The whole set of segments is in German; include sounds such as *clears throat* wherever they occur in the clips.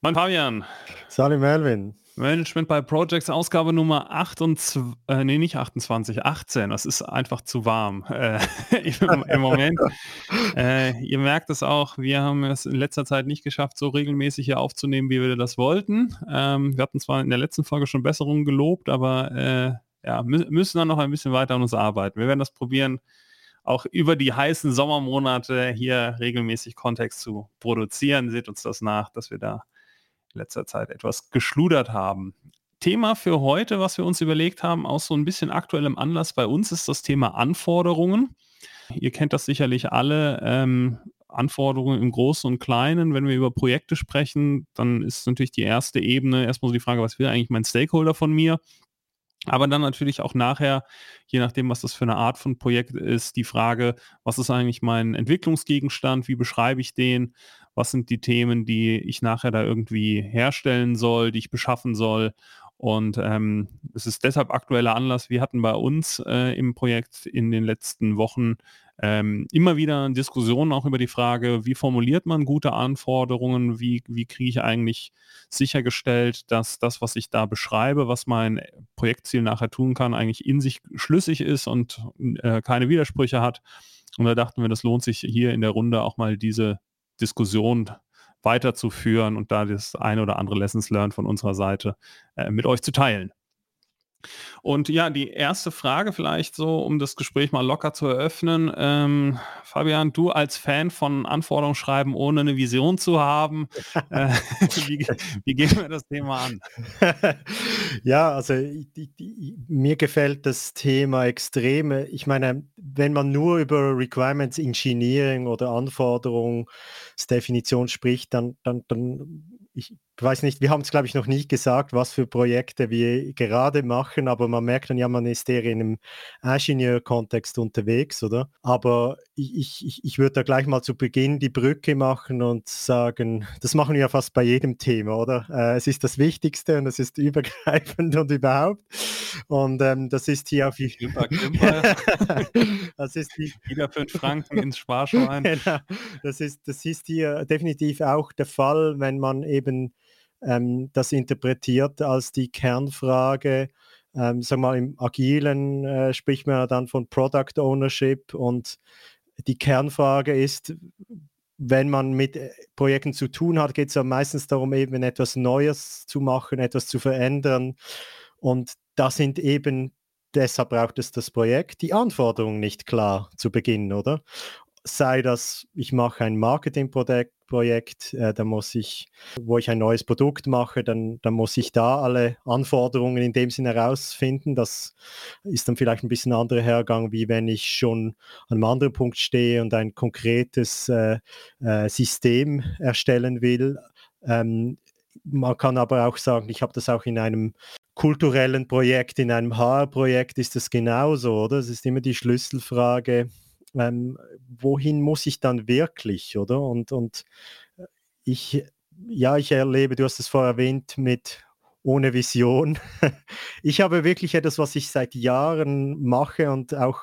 Mein Fabian. Salut Melvin. Management by Projects, Ausgabe Nummer 28, äh, nee, nicht 28, 18. Das ist einfach zu warm *laughs* äh, im, im, Moment. Äh, ihr merkt es auch, wir haben es in letzter Zeit nicht geschafft, so regelmäßig hier aufzunehmen, wie wir das wollten. Ähm, wir hatten zwar in der letzten Folge schon Besserungen gelobt, aber äh, ja, mü müssen dann noch ein bisschen weiter an uns arbeiten. Wir werden das probieren, auch über die heißen Sommermonate hier regelmäßig Kontext zu produzieren. Seht uns das nach, dass wir da letzter Zeit etwas geschludert haben. Thema für heute, was wir uns überlegt haben, aus so ein bisschen aktuellem Anlass bei uns, ist das Thema Anforderungen. Ihr kennt das sicherlich alle. Ähm, Anforderungen im Großen und Kleinen. Wenn wir über Projekte sprechen, dann ist natürlich die erste Ebene erstmal so die Frage, was will eigentlich mein Stakeholder von mir? Aber dann natürlich auch nachher, je nachdem, was das für eine Art von Projekt ist, die Frage, was ist eigentlich mein Entwicklungsgegenstand, wie beschreibe ich den, was sind die Themen, die ich nachher da irgendwie herstellen soll, die ich beschaffen soll. Und ähm, es ist deshalb aktueller Anlass. Wir hatten bei uns äh, im Projekt in den letzten Wochen ähm, immer wieder Diskussionen auch über die Frage, wie formuliert man gute Anforderungen, wie, wie kriege ich eigentlich sichergestellt, dass das, was ich da beschreibe, was mein Projektziel nachher tun kann, eigentlich in sich schlüssig ist und äh, keine Widersprüche hat. Und da dachten wir, das lohnt sich hier in der Runde auch mal diese Diskussion weiterzuführen und da das eine oder andere Lessons learned von unserer Seite äh, mit euch zu teilen. Und ja, die erste Frage vielleicht so, um das Gespräch mal locker zu eröffnen. Ähm, Fabian, du als Fan von Anforderungen schreiben, ohne eine Vision zu haben, *laughs* äh, *laughs* wie, wie, gehen wir das Thema an? *laughs* ja, also die, die, mir gefällt das Thema extrem. Ich meine, wenn man nur über Requirements Engineering oder Anforderungsdefinition spricht, dann, dann, dann ich weiß nicht, wir haben es, glaube ich, noch nicht gesagt, was für Projekte wir gerade machen, aber man merkt dann ja, man ist eher in einem Ingenieur-Kontext unterwegs, oder? Aber ich, ich, ich würde da gleich mal zu Beginn die Brücke machen und sagen, das machen wir ja fast bei jedem Thema, oder? Äh, es ist das Wichtigste und es ist *laughs* übergreifend und überhaupt. Und ähm, das ist hier auf jeden Fall. *laughs* das ist die, *laughs* wieder fünf Franken ins Sparschwein. genau. Das ist, das ist hier definitiv auch der Fall, wenn man eben ähm, das interpretiert als die Kernfrage. Ähm, sag mal, im Agilen äh, spricht man ja dann von Product Ownership und die Kernfrage ist, wenn man mit äh, Projekten zu tun hat, geht es ja meistens darum, eben etwas Neues zu machen, etwas zu verändern. Und da sind eben, deshalb braucht es das Projekt, die Anforderungen nicht klar zu Beginn, oder? Sei das, ich mache ein Marketingprojekt, Projekt, äh, da muss ich, wo ich ein neues Produkt mache, dann, dann muss ich da alle Anforderungen in dem Sinne herausfinden. Das ist dann vielleicht ein bisschen anderer Hergang, wie wenn ich schon an einem anderen Punkt stehe und ein konkretes äh, äh, System erstellen will. Ähm, man kann aber auch sagen, ich habe das auch in einem kulturellen Projekt, in einem HR-Projekt ist das genauso, oder? Es ist immer die Schlüsselfrage, ähm, wohin muss ich dann wirklich, oder? Und, und äh, ich, ja, ich erlebe, du hast es vorher erwähnt, mit ohne Vision. *laughs* ich habe wirklich etwas, was ich seit Jahren mache und auch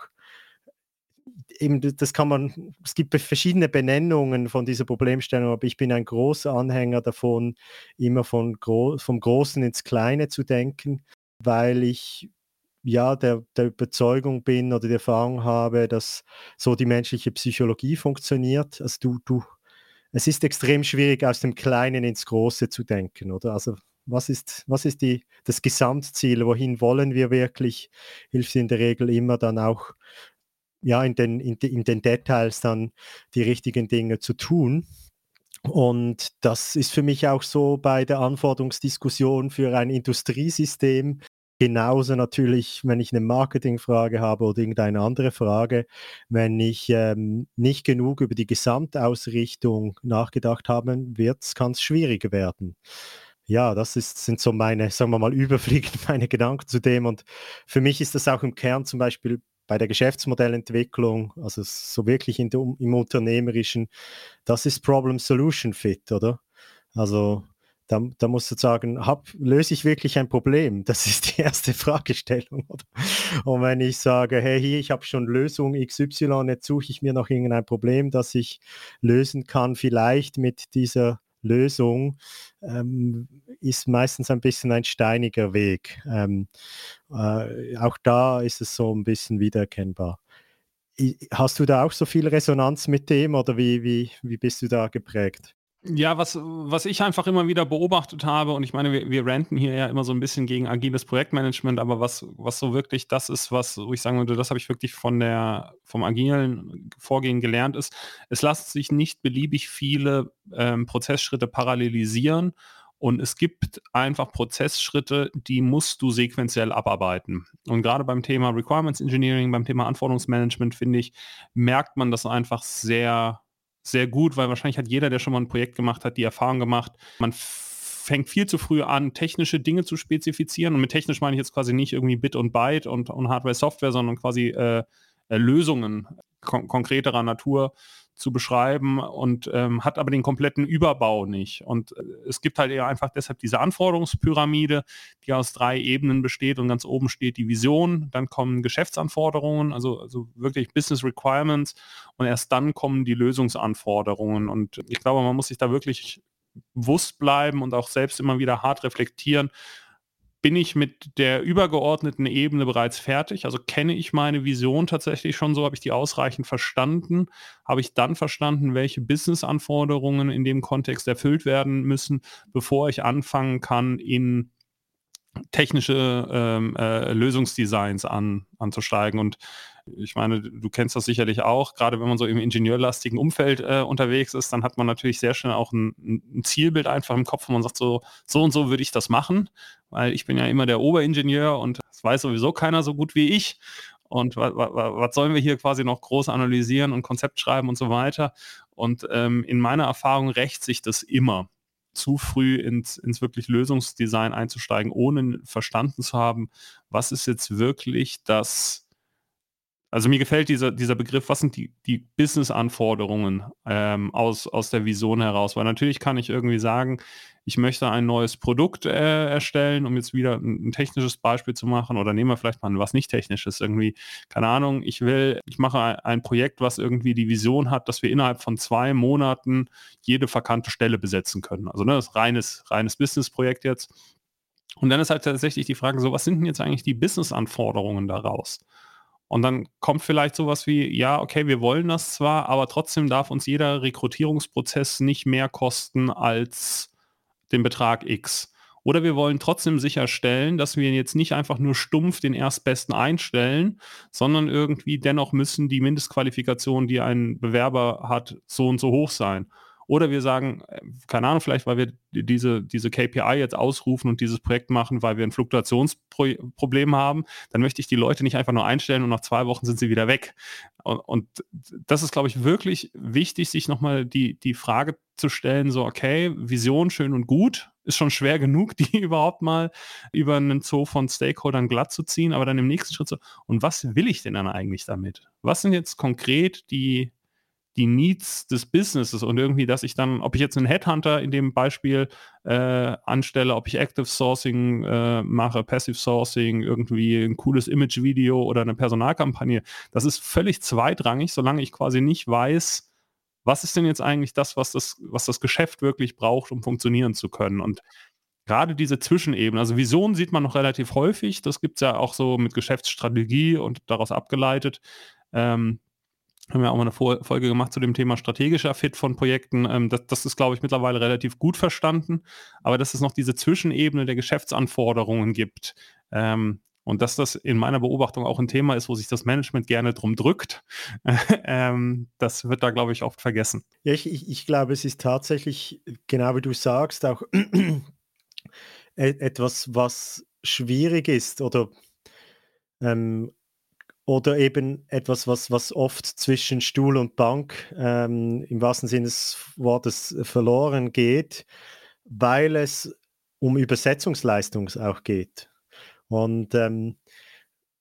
eben, das kann man, es gibt verschiedene Benennungen von dieser Problemstellung, aber ich bin ein großer Anhänger davon, immer von gro vom Großen ins Kleine zu denken, weil ich ja der, der Überzeugung bin oder die Erfahrung habe, dass so die menschliche Psychologie funktioniert. Also du, du, es ist extrem schwierig, aus dem Kleinen ins Große zu denken, oder? Also was ist, was ist die, das Gesamtziel? Wohin wollen wir wirklich? Hilft in der Regel immer dann auch ja, in, den, in, in den Details dann die richtigen Dinge zu tun. Und das ist für mich auch so bei der Anforderungsdiskussion für ein Industriesystem. Genauso natürlich, wenn ich eine Marketingfrage habe oder irgendeine andere Frage, wenn ich ähm, nicht genug über die Gesamtausrichtung nachgedacht habe, kann es schwieriger werden. Ja, das ist, sind so meine, sagen wir mal, *laughs* überfliegend meine Gedanken zu dem. Und für mich ist das auch im Kern zum Beispiel bei der Geschäftsmodellentwicklung, also so wirklich der, im Unternehmerischen, das ist Problem-Solution-Fit, oder? Also da, da musst du sagen, hab, löse ich wirklich ein Problem? *laughs* Das ist die erste Fragestellung. Oder? Und wenn ich sage, hey, hier, ich habe schon Lösung XY, jetzt suche ich mir noch irgendein Problem, das ich lösen kann, vielleicht mit dieser Lösung ähm, ist meistens ein bisschen ein steiniger Weg. Ähm, äh, auch da ist es so ein bisschen wiedererkennbar. Hast du da auch so viel Resonanz mit dem oder wie, wie, wie bist du da geprägt? Ja, was, was ich einfach immer wieder beobachtet habe, und ich meine, wir, wir ranten hier ja immer so ein bisschen gegen agiles Projektmanagement, aber was, was so wirklich das ist, was wo ich sagen würde, das habe ich wirklich von der, vom agilen Vorgehen gelernt, ist, es lassen sich nicht beliebig viele ähm, Prozessschritte parallelisieren und es gibt einfach Prozessschritte, die musst du sequenziell abarbeiten. Und gerade beim Thema Requirements Engineering, beim Thema Anforderungsmanagement, finde ich, merkt man das einfach sehr sehr gut, weil wahrscheinlich hat jeder, der schon mal ein Projekt gemacht hat, die Erfahrung gemacht, man fängt viel zu früh an, technische Dinge zu spezifizieren. Und mit technisch meine ich jetzt quasi nicht irgendwie Bit und Byte und, und Hardware-Software, sondern quasi äh, äh, Lösungen kon konkreterer Natur zu beschreiben und ähm, hat aber den kompletten Überbau nicht. Und äh, es gibt halt eher einfach deshalb diese Anforderungspyramide, die aus drei Ebenen besteht und ganz oben steht die Vision, dann kommen Geschäftsanforderungen, also, also wirklich Business Requirements und erst dann kommen die Lösungsanforderungen. Und ich glaube, man muss sich da wirklich bewusst bleiben und auch selbst immer wieder hart reflektieren, bin ich mit der übergeordneten Ebene bereits fertig? Also kenne ich meine Vision tatsächlich schon so? Habe ich die ausreichend verstanden? Habe ich dann verstanden, welche Business-Anforderungen in dem Kontext erfüllt werden müssen, bevor ich anfangen kann, in technische ähm, äh, Lösungsdesigns an, anzusteigen? Und ich meine, du kennst das sicherlich auch, gerade wenn man so im ingenieurlastigen Umfeld äh, unterwegs ist, dann hat man natürlich sehr schnell auch ein, ein, Zielbild einfach im Kopf, wo man sagt, so, so und so würde ich das machen, weil ich bin ja immer der Oberingenieur und das weiß sowieso keiner so gut wie ich. Und was sollen wir hier quasi noch groß analysieren und Konzept schreiben und so weiter? Und ähm, in meiner Erfahrung rächt sich das immer zu früh ins, ins wirklich Lösungsdesign einzusteigen, ohne verstanden zu haben, was ist jetzt wirklich das also mir gefällt dieser, dieser Begriff, was sind die, die Business-Anforderungen ähm, aus, aus der Vision heraus? Weil natürlich kann ich irgendwie sagen, ich möchte ein neues Produkt äh, erstellen, um jetzt wieder ein, ein, technisches Beispiel zu machen, oder nehmen wir vielleicht mal was nicht technisches, irgendwie, keine Ahnung, ich will, ich mache ein, ein Projekt, was irgendwie die Vision hat, dass wir innerhalb von zwei Monaten jede verkannte Stelle besetzen können. Also ne, das ist reines, reines Business-Projekt jetzt. Und dann ist halt tatsächlich die Frage so, was sind denn jetzt eigentlich die Business-Anforderungen daraus? Und dann kommt vielleicht sowas wie, ja, okay, wir wollen das zwar, aber trotzdem darf uns jeder Rekrutierungsprozess nicht mehr kosten als den Betrag X. Oder wir wollen trotzdem sicherstellen, dass wir jetzt nicht einfach nur stumpf den Erstbesten einstellen, sondern irgendwie dennoch müssen die Mindestqualifikationen, die ein Bewerber hat, so und so hoch sein. Oder wir sagen, äh, keine Ahnung, vielleicht weil wir diese, diese KPI jetzt ausrufen und dieses Projekt machen, weil wir ein Fluktuationsproblem haben, dann möchte ich die Leute nicht einfach nur einstellen und nach zwei Wochen sind sie wieder weg. Und, das ist, glaube ich, wirklich wichtig, sich nochmal die, die Frage zu stellen, so, okay, Vision schön und gut, ist schon schwer genug, *laughs* die überhaupt mal über einen Zoo von Stakeholdern glatt zu ziehen, aber dann im nächsten Schritt so, und was will ich denn dann eigentlich damit? Was sind jetzt konkret die, die Needs des Businesses und irgendwie, dass ich dann, ob ich jetzt einen Headhunter in dem Beispiel äh, anstelle, ob ich Active Sourcing äh, mache, Passive Sourcing, irgendwie ein cooles Image-Video oder eine Personalkampagne, das ist völlig zweitrangig, solange ich quasi nicht weiß, was ist denn jetzt eigentlich das, was das, was das Geschäft wirklich braucht, um funktionieren zu können. Und gerade diese Zwischenebene, also Visionen sieht man noch relativ häufig, das gibt es ja auch so mit Geschäftsstrategie und daraus abgeleitet. Ähm, haben wir auch mal eine Folge gemacht zu dem Thema strategischer Fit von Projekten. Ähm, das, das, ist, glaube ich, mittlerweile relativ gut verstanden. Aber dass es noch diese Zwischenebene der Geschäftsanforderungen gibt. Ähm, und dass das in meiner Beobachtung auch ein Thema ist, wo sich das Management gerne drum drückt, *laughs* ähm, das wird da, glaube ich, oft vergessen. Ja, ich, ich, ich, glaube, es ist tatsächlich, genau wie du sagst, auch *clears throat* e-, etwas, was schwierig ist oder ähm, oder eben etwas, was, was oft zwischen Stuhl und Bank ähm, im wahrsten Sinne des Wortes verloren geht, weil es um Übersetzungsleistung auch geht. Und ähm,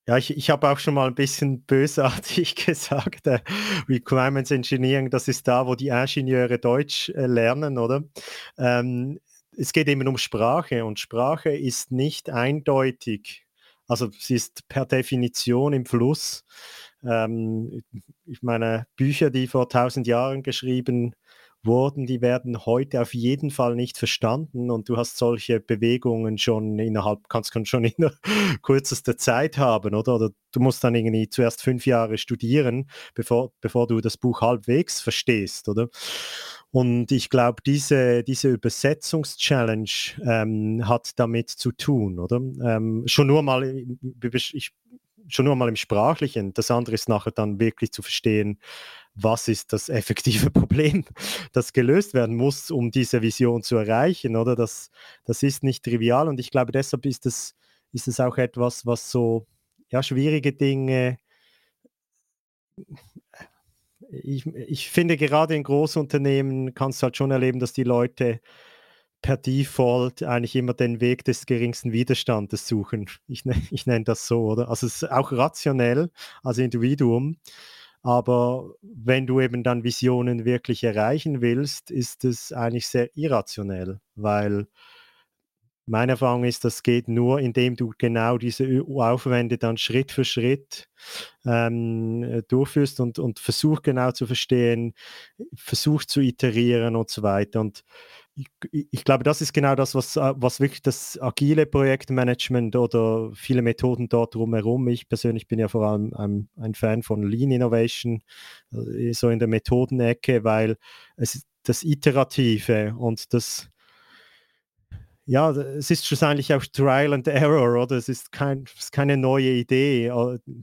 ja, ich, ich habe auch schon mal ein bisschen *laughs* bösartig *laughs* gesagt, äh, Requirements Engineering, das ist da, wo die Ingenieure Deutsch äh, lernen, oder? Ähm, es geht eben um Sprache und Sprache ist nicht eindeutig also sie ist per Definition im Fluss. Ähm, ich meine, Bücher, die vor tausend Jahren geschrieben wurden, die werden heute auf jeden Fall nicht verstanden und du hast solche Bewegungen schon innerhalb, kannst schon in *laughs* kürzester Zeit haben, oder? Oder du musst dann irgendwie zuerst fünf Jahre studieren, bevor, bevor du das Buch halbwegs verstehst, oder? Und ich glaube, diese, diese Übersetzungs-Challenge ähm, hat damit zu tun, oder? Ähm, schon nur mal, ich, schon nur mal im Sprachlichen. Das andere ist nachher dann wirklich zu verstehen, was ist das effektive *laughs* Problem, das gelöst werden muss, um diese Vision zu erreichen, oder? Das, das ist nicht trivial und ich glaube, deshalb ist es, ist auch etwas, was so ja, schwierige Dinge ich, ich finde gerade in Großunternehmen kannst du halt schon erleben, dass die Leute per Default eigentlich immer den Weg des geringsten Widerstandes suchen. Ich, *laughs* ich nenne das so, oder? Also es ist auch rationell als Individuum, aber wenn du eben dann Visionen wirklich erreichen willst, ist es eigentlich sehr irrationell, weil meine Erfahrung ist, das geht nur, indem du genau diese Aufwände dann Schritt für Schritt ähm, durchführst und, und versuch genau zu verstehen, versuch zu iterieren und so weiter. Und ich, ich, glaube, das ist genau das, was, äh, was wirklich das agile Projektmanagement oder viele Methoden dort drumherum. Ich persönlich bin ja vor allem ein, ein Fan von Lean Innovation, äh, so in der Methodenecke, weil es das Iterative und das ja, es ist schlussendlich auch Trial and Error, oder? Es ist, kein, es ist keine neue Idee.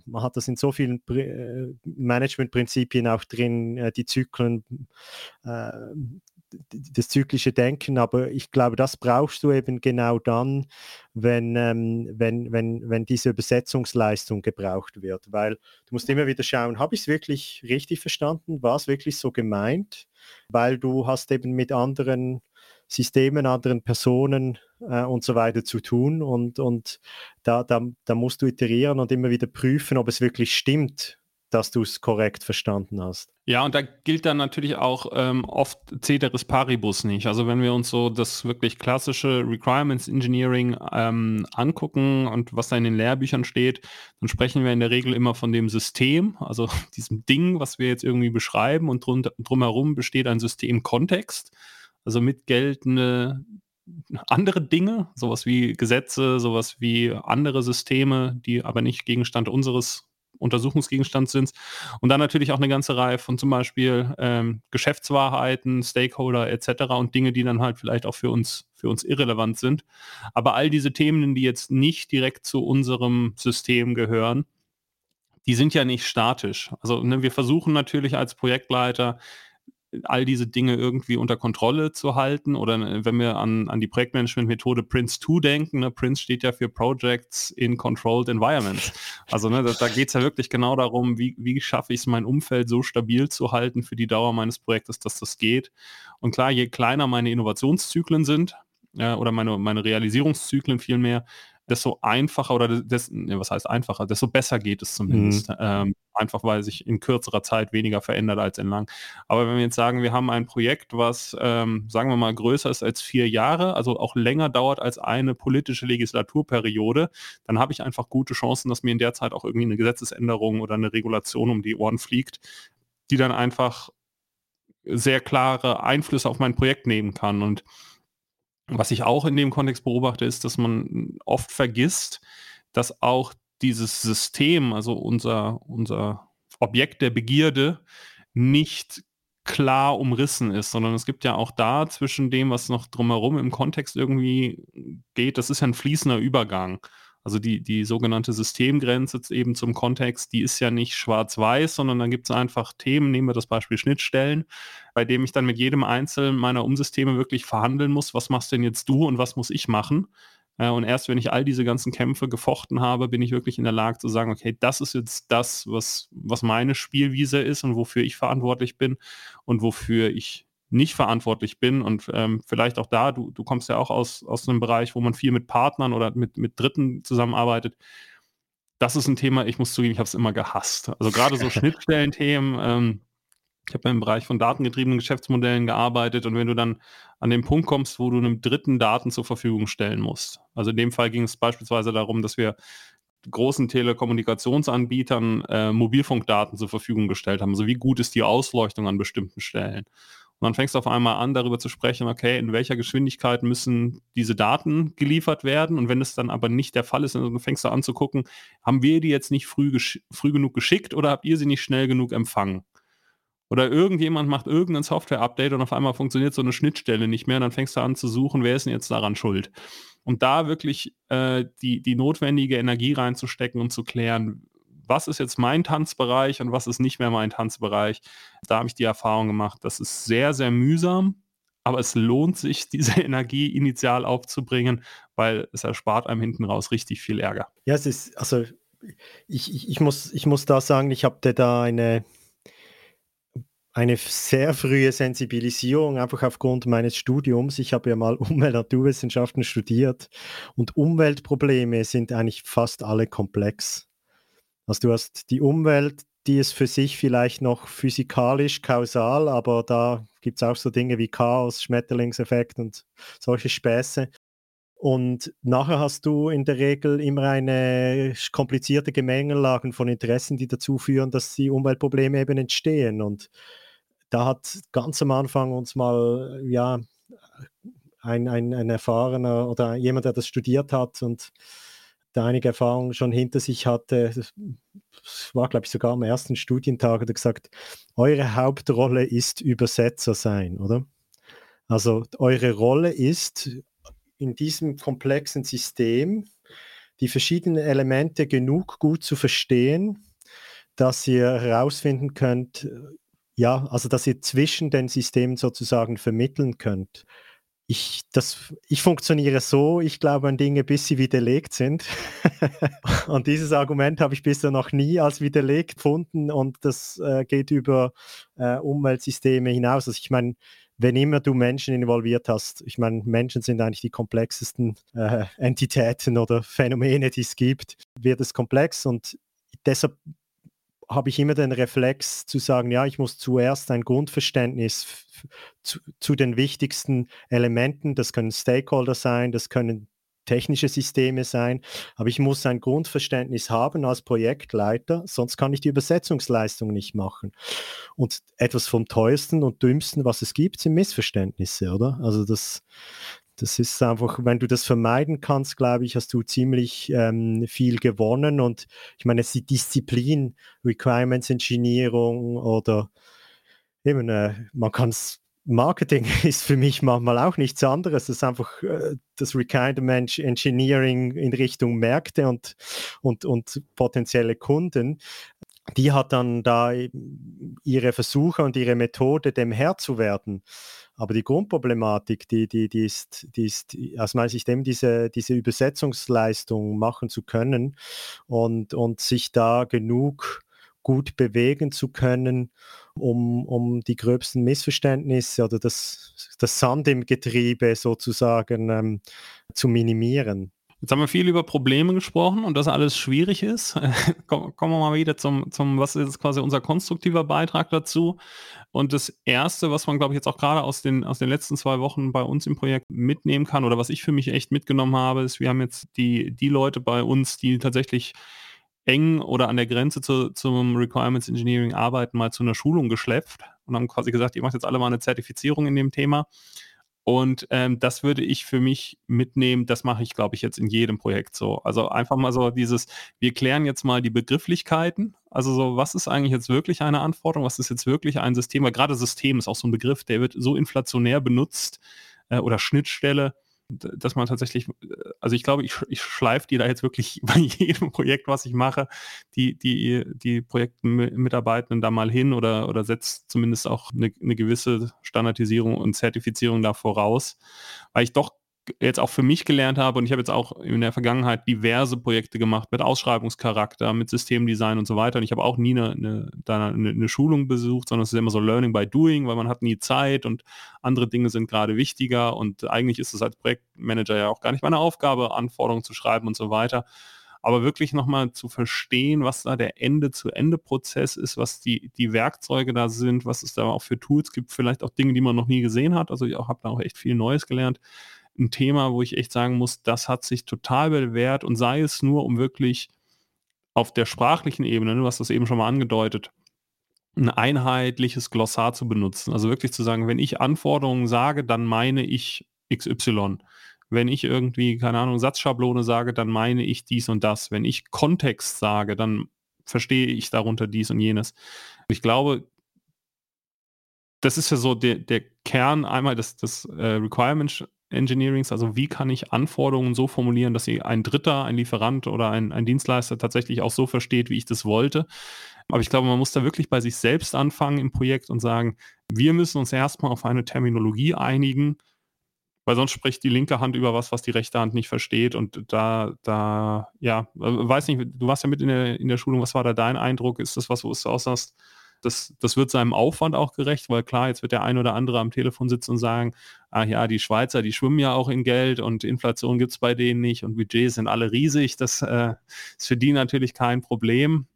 Man hat das in so vielen äh, Managementprinzipien auch drin, die Zyklen, das zyklische Denken, aber ich glaube, das brauchst du eben genau dann, wenn, ähm, wenn, wenn, wenn diese Übersetzungsleistung gebraucht wird, weil du musst immer wieder schauen, habe ich es wirklich richtig verstanden, war es wirklich so gemeint, weil du hast eben mit anderen Systemen, anderen Personen äh, und so weiter zu tun und, und da, da, da musst du iterieren und immer wieder prüfen, ob es wirklich stimmt, dass du es korrekt verstanden hast. Ja, und da gilt dann natürlich auch ähm, oft Ceteris Paribus nicht. Also wenn wir uns so das wirklich klassische Requirements Engineering ähm, angucken und was da in den Lehrbüchern steht, dann sprechen wir in der Regel immer von dem System, also *laughs* diesem Ding, was wir jetzt irgendwie beschreiben und drum, drumherum besteht ein Systemkontext, also mit geltende andere Dinge, sowas wie Gesetze, sowas wie andere Systeme, die aber nicht Gegenstand unseres Untersuchungsgegenstand sind. Und dann natürlich auch eine ganze Reihe von zum Beispiel ähm, Geschäftswahrheiten, Stakeholder etc. und Dinge, die dann halt vielleicht auch für uns, für uns irrelevant sind. Aber all diese Themen, die jetzt nicht direkt zu unserem System gehören, die sind ja nicht statisch. Also ne, wir versuchen natürlich als Projektleiter all diese Dinge irgendwie unter Kontrolle zu halten. Oder äh, wenn wir an, an die Projektmanagement-Methode Prince2 denken, ne, Prince steht ja für Projects in Controlled Environments. Also ne, da, da geht es ja wirklich genau darum, wie, wie schaffe ich es, mein Umfeld so stabil zu halten für die Dauer meines Projektes, dass das geht. Und klar, je kleiner meine Innovationszyklen sind, ja, oder meine, meine Realisierungszyklen vielmehr, desto einfacher oder des, ne, was heißt einfacher, desto besser geht es zumindest. Mhm. Ähm, einfach weil sich in kürzerer Zeit weniger verändert als in lang. Aber wenn wir jetzt sagen, wir haben ein Projekt, was, ähm, sagen wir mal, größer ist als vier Jahre, also auch länger dauert als eine politische Legislaturperiode, dann habe ich einfach gute Chancen, dass mir in der Zeit auch irgendwie eine Gesetzesänderung oder eine Regulation um die Ohren fliegt, die dann einfach sehr klare Einflüsse auf mein Projekt nehmen kann. Und was ich auch in dem Kontext beobachte, ist, dass man oft vergisst, dass auch dieses System, also unser, unser Objekt der Begierde, nicht klar umrissen ist, sondern es gibt ja auch da zwischen dem, was noch drumherum im Kontext irgendwie geht, das ist ja ein fließender Übergang. Also die, die sogenannte Systemgrenze eben zum Kontext, die ist ja nicht schwarz-weiß, sondern dann gibt es einfach Themen, nehmen wir das Beispiel Schnittstellen, bei dem ich dann mit jedem einzelnen meiner Umsysteme wirklich verhandeln muss, was machst denn jetzt du und was muss ich machen? Äh, und erst wenn ich all diese ganzen Kämpfe gefochten habe, bin ich wirklich in der Lage zu sagen, okay, das ist jetzt das, was, was meine Spielwiese ist und wofür ich verantwortlich bin und wofür ich nicht verantwortlich bin und ähm, vielleicht auch da, du, du kommst ja auch aus, aus einem Bereich, wo man viel mit Partnern oder mit, mit Dritten zusammenarbeitet. Das ist ein Thema, ich muss zugeben, ich habe es immer gehasst. Also gerade so *laughs* Schnittstellenthemen, ähm, ich habe im Bereich von datengetriebenen Geschäftsmodellen gearbeitet und wenn du dann an den Punkt kommst, wo du einem Dritten Daten zur Verfügung stellen musst. Also in dem Fall ging es beispielsweise darum, dass wir großen Telekommunikationsanbietern äh, Mobilfunkdaten zur Verfügung gestellt haben. Also wie gut ist die Ausleuchtung an bestimmten Stellen? Und dann fängst du auf einmal an, darüber zu sprechen, okay, in welcher Geschwindigkeit müssen diese Daten geliefert werden. Und wenn es dann aber nicht der Fall ist, dann fängst du an zu gucken, haben wir die jetzt nicht früh, früh genug geschickt oder habt ihr sie nicht schnell genug empfangen? Oder irgendjemand macht irgendein Software-Update und auf einmal funktioniert so eine Schnittstelle nicht mehr. Und dann fängst du an zu suchen, wer ist denn jetzt daran schuld? Und da wirklich äh, die, die notwendige Energie reinzustecken und zu klären, was ist jetzt mein Tanzbereich und was ist nicht mehr mein Tanzbereich. Da habe ich die Erfahrung gemacht, das ist sehr, sehr mühsam, aber es lohnt sich, *laughs* diese Energie initial aufzubringen, weil es erspart einem hinten raus richtig viel Ärger. Ja, es ist, also ich, ich, ich, muss, ich muss da sagen, ich habe da eine, eine sehr frühe Sensibilisierung, einfach aufgrund meines Studiums. Ich habe ja mal *laughs* Umwelt- und Naturwissenschaften studiert und Umweltprobleme sind eigentlich fast alle komplex. Also du hast die Umwelt, die ist für sich vielleicht noch physikalisch kausal, aber da gibt es auch so Dinge wie Chaos, Schmetterlingseffekt und solche Späße. Und nachher hast du in der Regel immer eine komplizierte Gemengelage von Interessen, die dazu führen, dass die Umweltprobleme eben entstehen. Und da hat ganz am Anfang uns mal ja ein, ein, ein erfahrener oder jemand, der das studiert hat und der einige Erfahrungen schon hinter sich hatte, das war, glaube ich, sogar am ersten Studientag, hat er gesagt, eure Hauptrolle ist Übersetzer sein, oder? Also eure Rolle ist in diesem komplexen System die verschiedenen Elemente genug gut zu verstehen, dass ihr herausfinden könnt, ja, also dass ihr zwischen den Systemen sozusagen vermitteln könnt. Ich, das, ich funktioniere so, ich glaube an Dinge, bis sie widerlegt sind. *laughs* und dieses Argument habe ich bisher noch nie als widerlegt gefunden und das äh, geht über äh, Umweltsysteme hinaus. Also ich meine, wenn immer du Menschen involviert hast, ich meine, Menschen sind eigentlich die komplexesten äh, Entitäten oder Phänomene, die es gibt, wird es komplex und deshalb habe ich immer den Reflex zu sagen, ja, ich muss zuerst ein Grundverständnis zu, zu, den wichtigsten Elementen, das können Stakeholder sein, das können technische Systeme sein, aber ich muss ein Grundverständnis haben als Projektleiter, sonst kann ich die Übersetzungsleistung nicht machen. Und etwas vom teuersten und dümmsten, was es gibt, sind Missverständnisse, oder? Also das, das ist einfach, wenn du das vermeiden kannst, glaube ich, hast du ziemlich ähm, viel gewonnen. Und ich meine, es ist die Disziplin, Requirements Engineering oder eben, äh, man kann es Marketing *laughs* ist für mich manchmal auch nichts anderes. Das ist einfach äh, das Requirement Engineering in Richtung Märkte und, und, und potenzielle Kunden. Die hat dann da ihre Versuche und ihre Methode, dem Herr zu werden. Aber die Grundproblematik, die, die, die ist, die ist aus meiner Sicht eben diese, diese Übersetzungsleistung machen zu können und, und sich da genug gut bewegen zu können, um, um die gröbsten Missverständnisse oder das, das Sand im Getriebe sozusagen ähm, zu minimieren. Jetzt haben wir viel über Probleme gesprochen und dass alles schwierig ist. *laughs* Kommen wir mal wieder zum, zum, was ist quasi unser konstruktiver Beitrag dazu. Und das Erste, was man, glaube ich, jetzt auch gerade aus den, aus den letzten zwei Wochen bei uns im Projekt mitnehmen kann oder was ich für mich echt mitgenommen habe, ist, wir haben jetzt die, die Leute bei uns, die tatsächlich eng oder an der Grenze zu, zum Requirements Engineering arbeiten, mal zu einer Schulung geschleppt und haben quasi gesagt, ihr macht jetzt alle mal eine Zertifizierung in dem Thema. Und ähm, das würde ich für mich mitnehmen, das mache ich, glaube ich, jetzt in jedem Projekt so. Also einfach mal so dieses, wir klären jetzt mal die Begrifflichkeiten. Also so, was ist eigentlich jetzt wirklich eine Anforderung? Was ist jetzt wirklich ein System? Weil gerade System ist auch so ein Begriff, der wird so inflationär benutzt äh, oder Schnittstelle dass man tatsächlich, äh, also ich glaube, ich, ich schleife die da jetzt wirklich *laughs* bei jedem Projekt, was ich mache, die, die, die Projektmitarbeitenden da mal hin oder, oder setzt zumindest auch eine, eine gewisse Standardisierung und Zertifizierung da voraus, weil ich doch jetzt auch für mich gelernt habe und ich habe jetzt auch in der Vergangenheit diverse Projekte gemacht mit Ausschreibungscharakter, mit Systemdesign und so weiter. Und ich habe auch nie eine, eine, eine, Schulung besucht, sondern es ist immer so Learning by Doing, weil man hat nie Zeit und andere Dinge sind gerade wichtiger. Und eigentlich ist es als Projektmanager ja auch gar nicht meine Aufgabe, Anforderungen zu schreiben und so weiter. Aber wirklich nochmal zu verstehen, was da der Ende-zu-Ende-Prozess ist, was die, die Werkzeuge da sind, was es da auch für Tools gibt, vielleicht auch Dinge, die man noch nie gesehen hat. Also ich habe da auch echt viel Neues gelernt ein Thema, wo ich echt sagen muss, das hat sich total bewährt und sei es nur, um wirklich auf der sprachlichen Ebene, du hast das eben schon mal angedeutet, ein einheitliches Glossar zu benutzen. Also wirklich zu sagen, wenn ich Anforderungen sage, dann meine ich XY. Wenn ich irgendwie, keine Ahnung, Satzschablone sage, dann meine ich dies und das. Wenn ich Kontext sage, dann verstehe ich darunter dies und jenes. Ich glaube, das ist ja so der, der Kern einmal des, des äh, Requirement Engineerings, also wie kann ich Anforderungen so formulieren, dass sie ein Dritter, ein Lieferant oder ein, ein Dienstleister tatsächlich auch so versteht, wie ich das wollte. Aber ich glaube, man muss da wirklich bei sich selbst anfangen im Projekt und sagen, wir müssen uns erstmal auf eine Terminologie einigen, weil sonst spricht die linke Hand über was, was die rechte Hand nicht versteht. Und da, da, ja, weiß nicht, du warst ja mit in der, in der Schulung, was war da dein Eindruck? Ist das was, wo du aussahst? Das, das wird seinem Aufwand auch gerecht, weil klar, jetzt wird der ein oder andere am Telefon sitzen und sagen, ah ja, die Schweizer, die schwimmen ja auch in Geld und Inflation gibt es bei denen nicht und Budgets sind alle riesig. Das äh, ist für die natürlich kein Problem.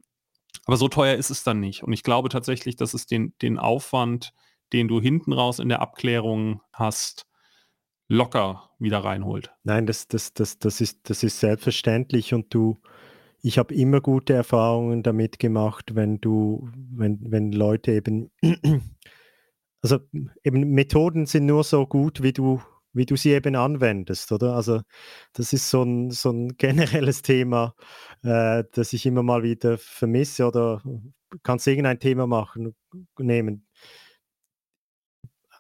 Aber so teuer ist es dann nicht. Und ich glaube tatsächlich, dass es den, den Aufwand, den du hinten raus in der Abklärung hast, locker wieder reinholt. Nein, das, das, das, das, ist, das ist selbstverständlich und du, ich habe immer gute Erfahrungen damit gemacht, wenn du, wenn, wenn Leute eben, *clears throat* also eben Methoden sind nur so gut, wie du, wie du sie eben anwendest, oder? Also das ist so ein, so ein *laughs* generelles Thema, äh, das ich immer mal wieder vermisse oder kannst irgendein Thema machen, nehmen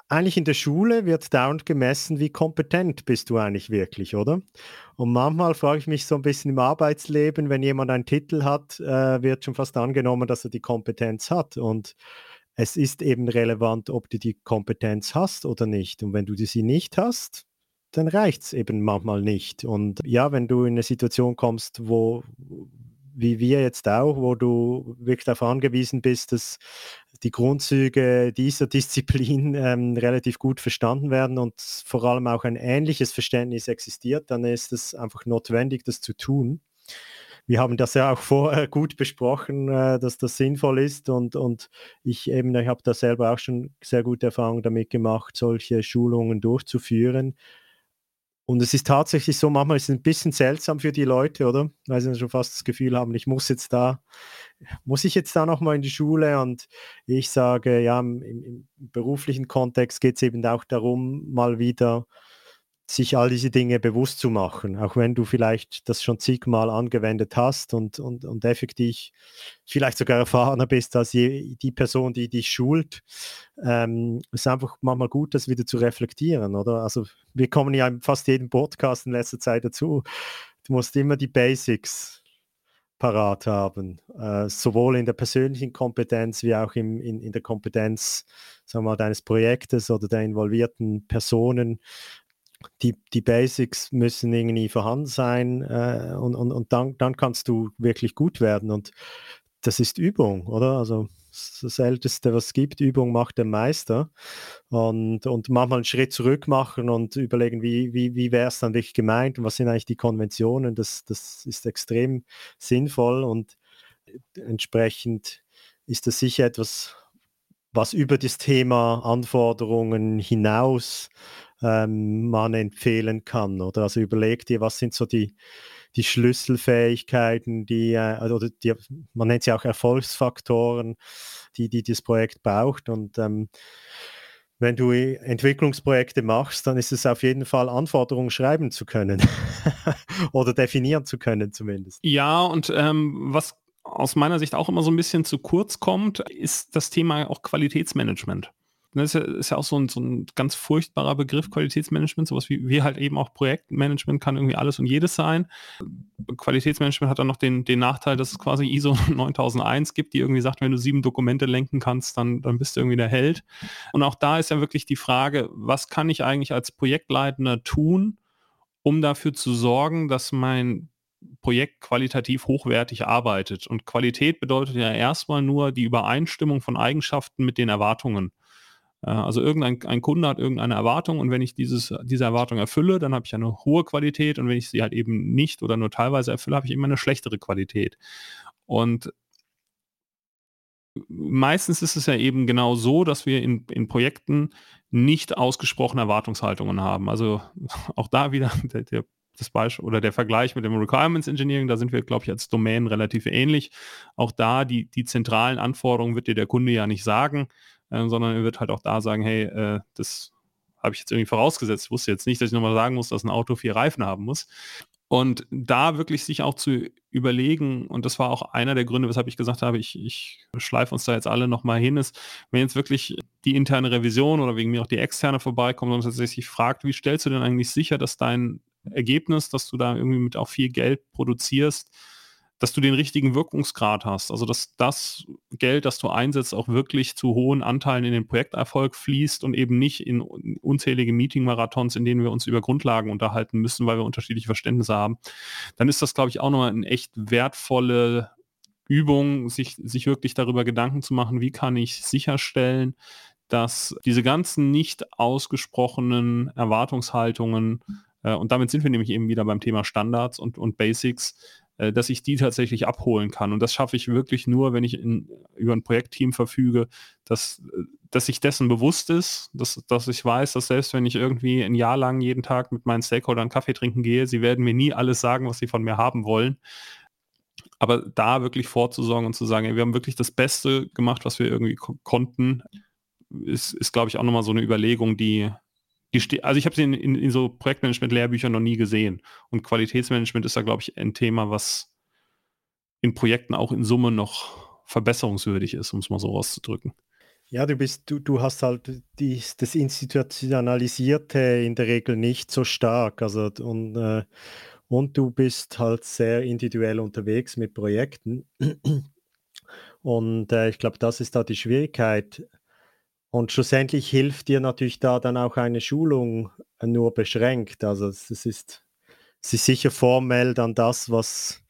eigentlich in der Schule wird dauernd gemessen, wie kompetent bist du eigentlich wirklich, oder? Und manchmal frage ich mich so ein bisschen im Arbeitsleben, wenn jemand einen Titel hat, äh, wird schon fast angenommen, dass er die Kompetenz hat. Und es ist eben relevant, ob du die Kompetenz hast oder nicht. Und wenn du sie nicht hast, dann reicht es eben manchmal nicht. Und ja, wenn du in eine Situation kommst, wo, wie wir jetzt auch, wo du wirklich darauf angewiesen bist, dass die Grundzüge dieser *laughs* Disziplin ähm, relativ gut verstanden werden und vor allem auch ein ähnliches Verständnis existiert, dann ist es einfach notwendig, das zu tun. Wir haben das ja auch *laughs* vorher gut besprochen, äh, dass das sinnvoll ist und, und ich eben, ich habe da selber auch schon sehr gute Erfahrungen damit gemacht, solche Schulungen durchzuführen und es ist tatsächlich so, manchmal ist es ein bisschen seltsam für die Leute, oder? Weil sie schon fast das Gefühl haben, ich muss jetzt da, muss ich jetzt da nochmal in die Schule? Und ich sage, ja, im, im beruflichen Kontext geht es eben auch darum, mal wieder sich all diese Dinge bewusst zu machen, auch wenn du vielleicht das schon zigmal angewendet hast und, und, und effektiv vielleicht sogar erfahrener bist als je, die Person, die dich schult. Ähm, es ist einfach manchmal gut, das wieder zu reflektieren, oder? Also wir kommen ja in fast jedem Podcast in letzter Zeit dazu. Du musst immer die Basics parat haben, äh, sowohl in der persönlichen Kompetenz wie auch im, in, in der Kompetenz sagen wir mal, deines Projektes oder der involvierten Personen die, die Basics müssen irgendwie vorhanden sein äh, und, und, und dann, dann kannst du wirklich gut werden. Und das ist Übung, oder? Also das Älteste, was es gibt, Übung macht der Meister. Und, und manchmal einen Schritt zurück machen und überlegen, wie, wie, wie wäre es dann wirklich gemeint und was sind eigentlich die Konventionen. Das, das ist extrem sinnvoll und entsprechend ist das sicher etwas, was über das Thema Anforderungen hinaus ähm, man empfehlen kann. Oder also überleg dir, was sind so die, die Schlüsselfähigkeiten, die, äh, oder die, man nennt sie auch Erfolgsfaktoren, die, die das Projekt braucht. Und ähm, wenn du Entwicklungsprojekte machst, dann ist es auf jeden Fall Anforderungen schreiben zu können *laughs* oder definieren zu können zumindest. Ja, und ähm, was aus meiner Sicht auch immer so ein bisschen zu kurz kommt, ist das Thema auch Qualitätsmanagement. Das ist ja, ist ja auch so ein, so ein ganz furchtbarer Begriff, Qualitätsmanagement, sowas wie, wie halt eben auch Projektmanagement kann irgendwie alles und jedes sein. Qualitätsmanagement hat dann noch den, den Nachteil, dass es quasi ISO *laughs* 9001 gibt, die irgendwie sagt, wenn du sieben Dokumente lenken kannst, dann, dann bist du irgendwie der Held. Und auch da ist ja wirklich die Frage, was kann ich eigentlich als Projektleitender tun, um dafür zu sorgen, dass mein Projekt qualitativ hochwertig arbeitet. Und Qualität bedeutet ja erstmal nur die Übereinstimmung von Eigenschaften mit den Erwartungen. Äh, also irgendein ein Kunde hat irgendeine Erwartung und wenn ich dieses, diese Erwartung erfülle, dann habe ich eine hohe Qualität und wenn ich sie halt eben nicht oder nur teilweise erfülle, habe ich immer eine schlechtere Qualität. Und meistens ist es ja eben genau so, dass wir in, in Projekten nicht ausgesprochene Erwartungshaltungen haben. Also *laughs* auch da wieder *laughs* der, der das Beispiel oder der Vergleich mit dem Requirements Engineering, da sind wir, glaube ich, als Domain relativ ähnlich. Auch da, die, die zentralen Anforderungen wird dir der Kunde ja nicht sagen, äh, sondern er wird halt auch da sagen, hey, äh, das habe ich jetzt irgendwie vorausgesetzt. Wusste jetzt nicht, dass ich nochmal sagen muss, dass ein Auto vier Reifen haben muss. Und da wirklich sich auch zu überlegen, und das war auch einer der Gründe, weshalb ich gesagt habe, ich, ich schleife uns da jetzt alle nochmal hin, ist, wenn jetzt wirklich die interne Revision oder wegen mir auch die externe vorbeikommt und tatsächlich fragt, wie stellst du denn eigentlich sicher, dass dein Ergebnis, dass du da irgendwie mit auch viel Geld produzierst, dass du den richtigen Wirkungsgrad hast. Also dass das Geld, das du einsetzt, auch wirklich zu hohen Anteilen in den Projekterfolg fließt und eben nicht in unzählige Meeting-Marathons, in denen wir uns über Grundlagen unterhalten müssen, weil wir unterschiedliche Verständnisse haben. Dann ist das, glaube ich, auch nochmal eine echt wertvolle Übung, sich, sich wirklich darüber Gedanken zu machen, wie kann ich sicherstellen, dass diese ganzen nicht ausgesprochenen Erwartungshaltungen, äh, und damit sind wir nämlich eben wieder beim Thema Standards und, und Basics, äh, dass ich die tatsächlich abholen kann. Und das schaffe ich wirklich nur, wenn ich in, über ein Projektteam verfüge, dass, äh, dass sich dessen bewusst ist, dass, dass ich weiß, dass selbst wenn ich irgendwie ein Jahr lang jeden Tag mit meinen Stakeholdern Kaffee trinken gehe, sie werden mir nie alles sagen, was sie von mir haben wollen. Aber da wirklich vorzusorgen und zu sagen, wir haben wirklich das Beste gemacht, was wir irgendwie konnten, ist, ist glaube ich, auch nochmal so eine Überlegung, die, also ich habe sie in, in, in so Projektmanagement-Lehrbüchern noch nie gesehen. Und Qualitätsmanagement ist da, glaube ich, ein Thema, was in Projekten auch in Summe noch verbesserungswürdig ist, um es mal so auszudrücken. Ja, du bist, du, du hast halt die, das Institutionalisierte in der Regel nicht so stark. Also und, äh, und du bist halt sehr individuell unterwegs mit Projekten. Und äh, ich glaube, das ist da die Schwierigkeit. Und schlussendlich hilft dir natürlich da dann auch eine Schulung nur beschränkt. Also es ist, es ist sicher formell dann das, was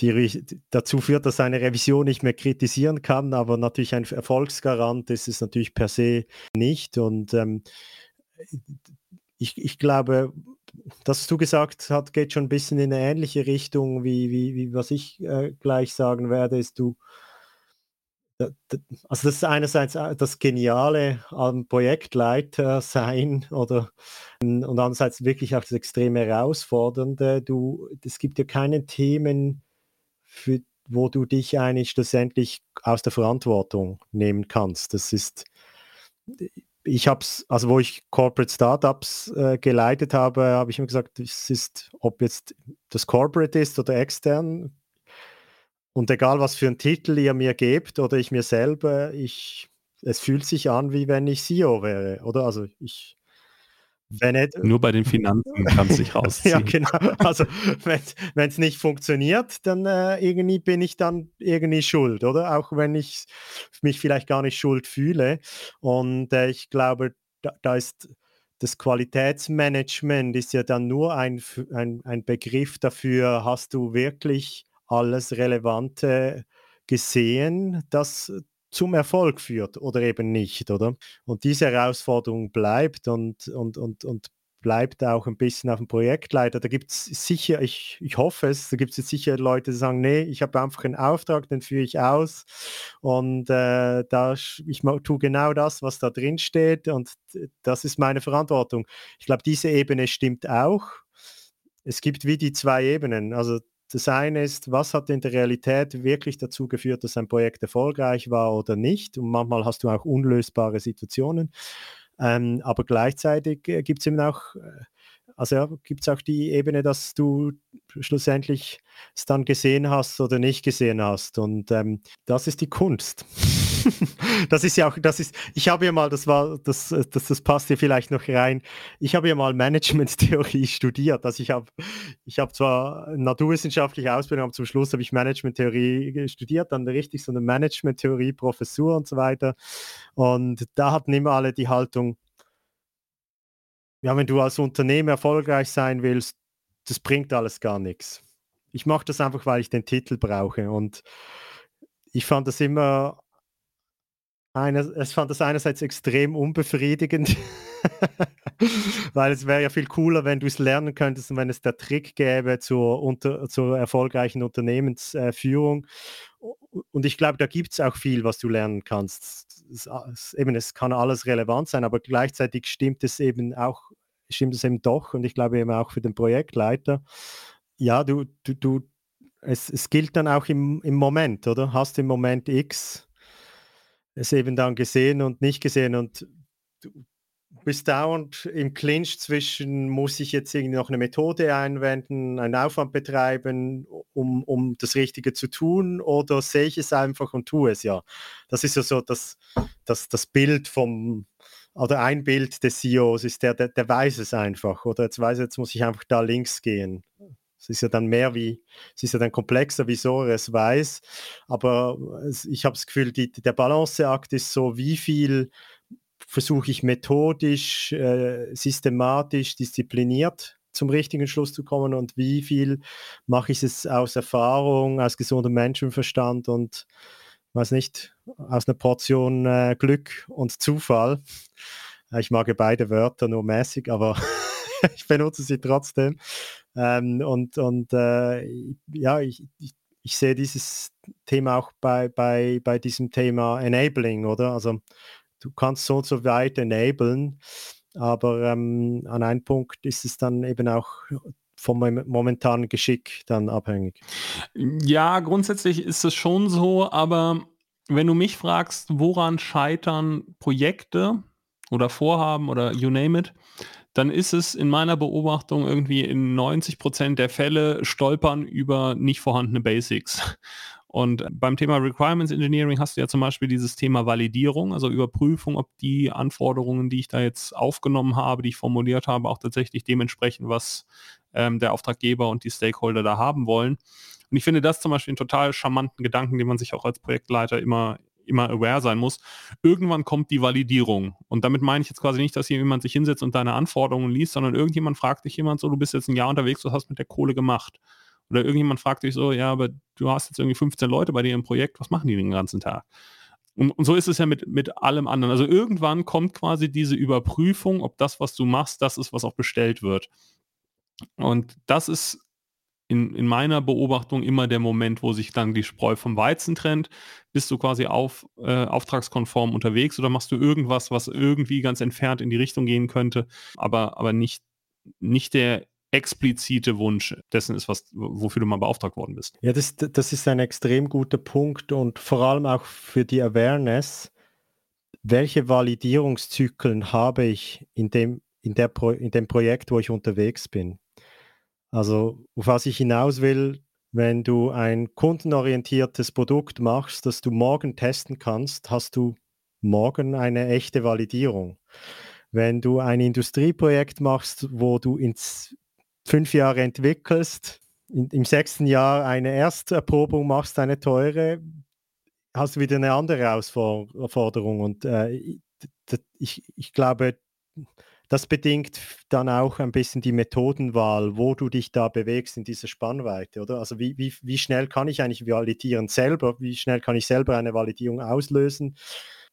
die, dazu führt, dass eine Revision nicht mehr kritisieren kann, aber natürlich ein Erfolgsgarant ist es natürlich per se nicht. Und ähm, ich, ich glaube, das, was du gesagt hast, geht schon ein bisschen in eine ähnliche Richtung, wie, wie, wie was ich äh, gleich sagen werde, ist, du, also das ist einerseits äh, das Geniale am Projektleiter sein oder und andererseits wirklich auch das extrem Herausfordernde. Du, es gibt ja keine Themen, für, wo du dich eigentlich schlussendlich aus der Verantwortung nehmen kannst. Das ist, ich habe es, also wo ich Corporate Startups äh, geleitet habe, habe ich mir gesagt, es ist, ob jetzt das Corporate ist oder extern, und egal, was für einen Titel ihr mir gebt oder ich mir selber, ich, es fühlt sich an, wie wenn ich CEO wäre, oder? Also ich, wenn nicht, Nur bei den Finanzen kann es sich *laughs* rausziehen. ja, genau. Also wenn es nicht funktioniert, dann äh, irgendwie bin ich dann irgendwie schuld, oder? Auch wenn ich mich vielleicht gar nicht schuld fühle. Und äh, ich glaube, da, da, ist das Qualitätsmanagement ist ja dann nur ein, ein, ein Begriff dafür, hast du wirklich alles Relevante gesehen, das zum Erfolg führt oder eben nicht, oder? Und diese Herausforderung bleibt und, und, und, und bleibt auch ein bisschen auf dem Projektleiter. Da gibt es sicher, ich, ich hoffe es, da gibt es sicher Leute, die sagen, nee, ich habe einfach einen Auftrag, den führe ich aus und äh, da, ich tue genau das, was da drin steht und das ist meine Verantwortung. Ich glaube, diese Ebene stimmt auch. Es gibt wie die zwei Ebenen. Also das eine ist, was hat in der Realität wirklich dazu geführt, dass ein Projekt erfolgreich war oder nicht? Und manchmal hast du auch unlösbare Situationen. Ähm, aber gleichzeitig äh, gibt es eben auch, äh, also ja, gibt es auch die Ebene, dass du schlussendlich es dann gesehen hast oder nicht gesehen hast. Und ähm, das ist die Kunst. *laughs* das ist ja auch, das ist, ich habe ja mal, das war, das, das, das passt hier vielleicht noch rein, ich habe ja mal Management-Theorie *laughs* studiert. Also ich habe, ich habe zwar naturwissenschaftliche Ausbildung, aber zum Schluss habe ich Management-Theorie studiert, dann richtig so eine Management-Theorie-Professur und so weiter. Und da hatten immer alle die Haltung, ja, wenn du als Unternehmen erfolgreich sein willst, das bringt alles gar nichts. Ich mache das einfach, weil ich den Titel brauche. Und ich fand das immer es fand das einerseits extrem unbefriedigend, *laughs* weil es wäre ja viel cooler, wenn du es lernen könntest und wenn es der Trick gäbe zur, unter, zur erfolgreichen Unternehmensführung. und ich glaube, da gibt es auch viel, was du lernen kannst. Es, es, eben, es kann alles relevant sein, aber gleichzeitig stimmt es eben auch stimmt es eben doch und ich glaube eben auch für den Projektleiter. Ja, du, du, du es, es gilt dann auch im, im Moment, oder? Hast im Moment X es eben dann gesehen und nicht gesehen und du bist dauernd im Clinch zwischen, muss ich jetzt irgendwie noch eine Methode einwenden, einen Aufwand betreiben, um, um das Richtige zu tun oder sehe ich es einfach und tue es ja. Das ist ja so das, das, das Bild vom, oder ein Bild des CEOs ist der, der, der weiß es einfach oder jetzt weiß jetzt muss ich einfach da links gehen. Es ist ja dann mehr wie, es ist ja dann komplexer, wieso er es weiß. Aber ich habe das Gefühl, die, der Balanceakt ist so, wie viel versuche ich methodisch, äh, systematisch, diszipliniert zum richtigen Schluss zu kommen und wie viel mache ich es aus Erfahrung, aus gesundem Menschenverstand und weiß nicht, aus einer Portion äh, Glück und Zufall. Ich mag ja beide Wörter nur mäßig, aber *laughs* *laughs* ich benutze sie trotzdem. Ähm, und und äh, ja, ich, ich, ich, sehe dieses Thema auch bei, bei, bei diesem Thema Enabling, oder? Also du kannst so und so weit enablen, aber ähm, an einem Punkt ist es dann eben auch vom momentanen Geschick dann abhängig. Ja, grundsätzlich ist es schon so, aber wenn du mich fragst, woran scheitern Projekte oder Vorhaben oder you name it, dann ist es in meiner Beobachtung irgendwie in 90 Prozent der Fälle stolpern über nicht vorhandene Basics. Und beim Thema Requirements Engineering hast du ja zum Beispiel dieses Thema Validierung, also Überprüfung, ob die Anforderungen, die ich da jetzt aufgenommen habe, die ich formuliert habe, auch tatsächlich dementsprechend, was ähm, der Auftraggeber und die Stakeholder da haben wollen. Und ich finde das zum Beispiel einen total charmanten Gedanken, den man sich auch als Projektleiter immer, immer aware sein muss. Irgendwann kommt die Validierung. Und damit meine ich jetzt quasi nicht, dass hier jemand sich hinsetzt und deine Anforderungen liest, sondern irgendjemand fragt dich jemand so, du bist jetzt ein Jahr unterwegs, was hast du mit der Kohle gemacht? Oder irgendjemand fragt dich so, ja, aber du hast jetzt irgendwie 15 Leute bei dir im Projekt, was machen die den ganzen Tag? Und, und, so ist es ja mit, mit allem anderen. Also irgendwann kommt quasi diese Überprüfung, ob das, was du machst, das ist, was auch bestellt wird. Und das ist in, in meiner Beobachtung immer der Moment, wo sich dann die Spreu vom Weizen trennt. Bist du quasi auf, äh, auftragskonform unterwegs oder machst du irgendwas, was irgendwie ganz entfernt in die Richtung gehen könnte, aber, aber nicht, nicht der explizite Wunsch dessen ist, was, wofür du mal beauftragt worden bist. Ja, das, das ist ein extrem guter Punkt und vor allem auch für die Awareness, welche Validierungszyklen habe ich in dem, in, der Pro, in dem Projekt, wo ich unterwegs bin. Also, auf was ich hinaus will, wenn du ein kundenorientiertes Produkt machst, das du morgen testen kannst, hast du morgen eine echte Validierung. Wenn du ein Industrieprojekt machst, wo du ins fünf Jahre entwickelst, in, im sechsten Jahr eine Ersterprobung machst, eine teure, hast du wieder eine andere Herausforderung. Und äh, ich, ich glaube, das bedingt dann auch ein bisschen die Methodenwahl, wo du dich da bewegst in dieser Spannweite, oder? Also wie, wie, wie schnell kann ich eigentlich validieren selber? Wie schnell kann ich selber eine Validierung auslösen?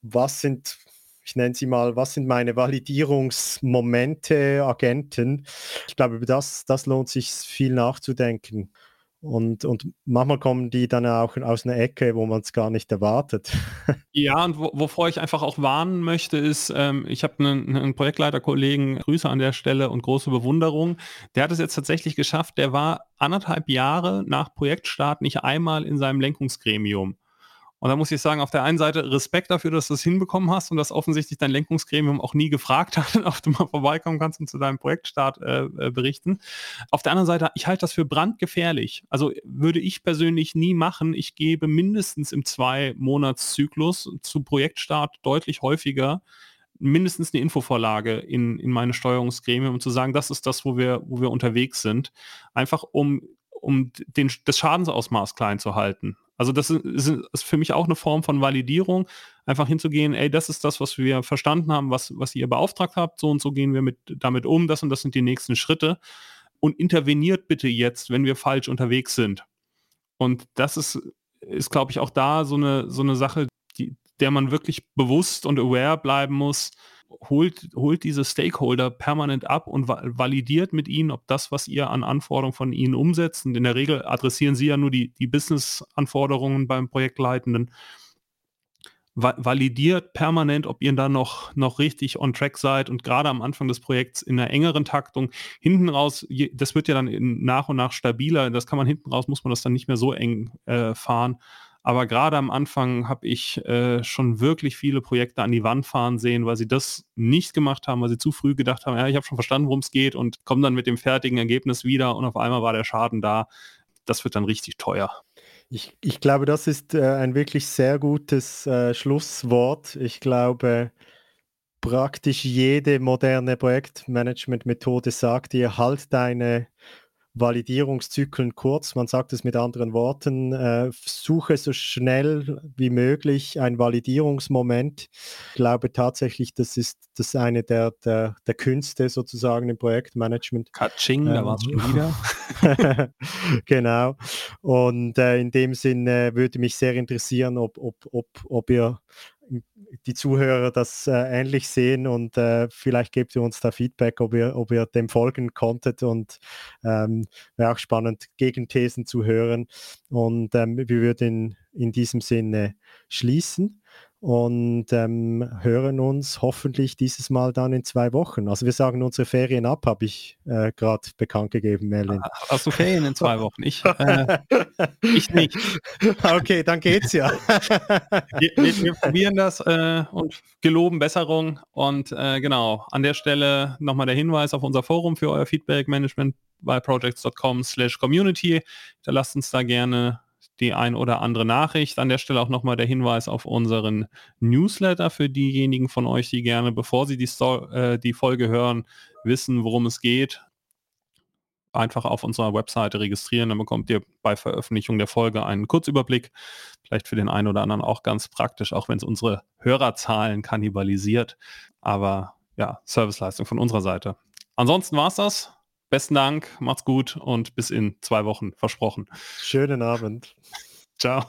Was sind, ich nenne sie mal, was sind meine Validierungsmomente, Agenten? Ich glaube, über das, das lohnt sich viel nachzudenken. Und, und manchmal kommen die dann auch aus einer Ecke, wo man es gar nicht erwartet. *laughs* Ja, und wo, wovor ich einfach auch warnen möchte, ist, ähm, ich habe einen, einen Projektleiterkollegen, Grüße an der Stelle und große Bewunderung. Der hat es jetzt tatsächlich geschafft, der war anderthalb Jahre nach Projektstart nicht einmal in seinem Lenkungsgremium. Und da muss ich sagen, auf der einen Seite Respekt dafür, dass du es hinbekommen hast und dass offensichtlich dein Lenkungsgremium auch nie gefragt *laughs* hat, ob du mal vorbeikommen kannst und zu deinem Projektstart äh, äh, berichten. Auf der anderen Seite, ich halte das für brandgefährlich. Also würde ich persönlich nie machen. Ich gebe mindestens im Zwei-Monats-Zyklus zu Projektstart deutlich häufiger mindestens eine Infovorlage in, in meine Steuerungsgremium, um zu sagen, das ist das, wo wir, wo wir unterwegs sind. Einfach um, um den, das Schadensausmaß klein zu halten. Also das ist, ist, für mich auch eine Form von Validierung, einfach hinzugehen, ey, das ist das, was wir verstanden haben, was, was ihr beauftragt habt, so und so gehen wir mit, damit um, das und das sind die nächsten Schritte und interveniert bitte jetzt, wenn wir falsch unterwegs sind. Und das ist, ist glaube ich, auch da so eine, so eine Sache, die, der man wirklich bewusst und aware bleiben muss, holt, holt diese Stakeholder permanent ab und validiert mit ihnen, ob das, was ihr an Anforderungen von ihnen umsetzt, und in der Regel adressieren sie ja nur die, die Business-Anforderungen beim Projektleitenden, va validiert permanent, ob ihr da noch, noch richtig on track seid und gerade am Anfang des Projekts in einer engeren Taktung. Hinten raus, das wird ja dann nach und nach stabiler. Das kann man hinten raus, muss man das dann nicht mehr so eng äh, fahren. Aber gerade am Anfang habe ich äh, schon wirklich viele Projekte an die Wand fahren sehen, weil sie das nicht gemacht haben, weil sie zu früh gedacht haben, ja, ich habe schon verstanden, worum es geht und kommen dann mit dem fertigen Ergebnis wieder und auf einmal war der Schaden da. Das wird dann richtig teuer. Ich, ich glaube, das ist äh, ein wirklich sehr gutes äh, Schlusswort. Ich glaube, praktisch jede moderne Projektmanagement-Methode sagt dir, halt deine Validierungszyklen kurz. Man sagt es mit anderen Worten, äh, suche so schnell wie möglich ein Validierungsmoment. Ich glaube tatsächlich, das ist das eine der, der, der Künste sozusagen im Projektmanagement. Katsching, ähm, da war es schon wieder. *laughs* genau. Und äh, in dem Sinne würde mich sehr interessieren, ob, ob, ob, ob ihr die Zuhörer das äh, ähnlich sehen und äh, vielleicht gebt ihr uns da Feedback, ob ihr, ob ihr dem folgen konntet und ähm, wäre auch spannend, Gegenthesen zu hören. Und ähm, wir würden in, in diesem Sinne schließen und ähm, hören uns hoffentlich dieses Mal dann in zwei Wochen. Also wir sagen unsere Ferien ab, habe ich äh, gerade bekannt gegeben, Merlin. Ah, hast du Ferien in zwei Wochen? Ich, äh, *laughs* ich nicht. Okay, dann geht's ja. *laughs* wir, wir, wir, probieren das äh, und geloben Besserung. Und äh, genau, an der Stelle nochmal der Hinweis auf unser Forum für euer Feedback-Management bei projects.com slash community. Da lasst uns da gerne die ein oder andere Nachricht. An der Stelle auch nochmal der Hinweis auf unseren Newsletter für diejenigen von euch, die gerne, bevor sie die, Sto äh, die Folge hören, wissen, worum es geht. Einfach auf unserer Webseite registrieren, dann bekommt ihr bei Veröffentlichung der Folge einen Kurzüberblick. Vielleicht für den einen oder anderen auch ganz praktisch, auch wenn es unsere Hörerzahlen kannibalisiert. Aber ja, Serviceleistung von unserer Seite. Ansonsten war es das. Besten Dank, macht's gut und bis in zwei Wochen versprochen. Schönen Abend. Ciao.